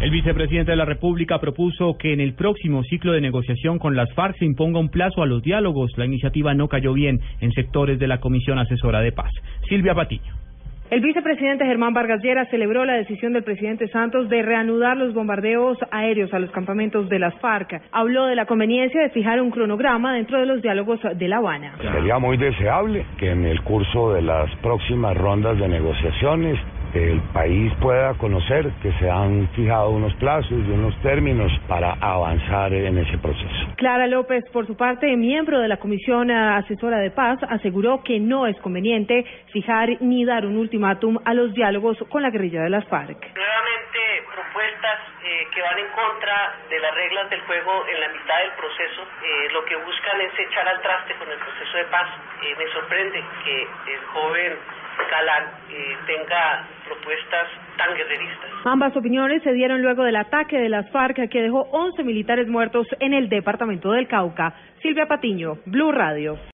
El vicepresidente de la República propuso que en el próximo ciclo de negociación con las FARC se imponga un plazo a los diálogos. La iniciativa no cayó bien en sectores de la Comisión Asesora de Paz. Silvia Patiño. El vicepresidente Germán Vargas Llera celebró la decisión del presidente Santos de reanudar los bombardeos aéreos a los campamentos de las FARC. Habló de la conveniencia de fijar un cronograma dentro de los diálogos de La Habana. Sería muy deseable que en el curso de las próximas rondas de negociaciones el país pueda conocer que se han fijado unos plazos y unos términos para avanzar en ese proceso. Clara López, por su parte, miembro de la Comisión Asesora de Paz, aseguró que no es conveniente fijar ni dar un ultimátum a los diálogos con la guerrilla de las FARC. Nuevamente, propuestas eh, que van en contra de las reglas del juego en la mitad del proceso, eh, lo que buscan es echar al traste con el proceso de paz. Eh, me sorprende que el joven Eh, tenga propuestas tan guerreristas. Ambas opiniones se dieron luego del ataque de las FARC que dejó 11 militares muertos en el departamento del Cauca. Silvia Patiño, Blue Radio.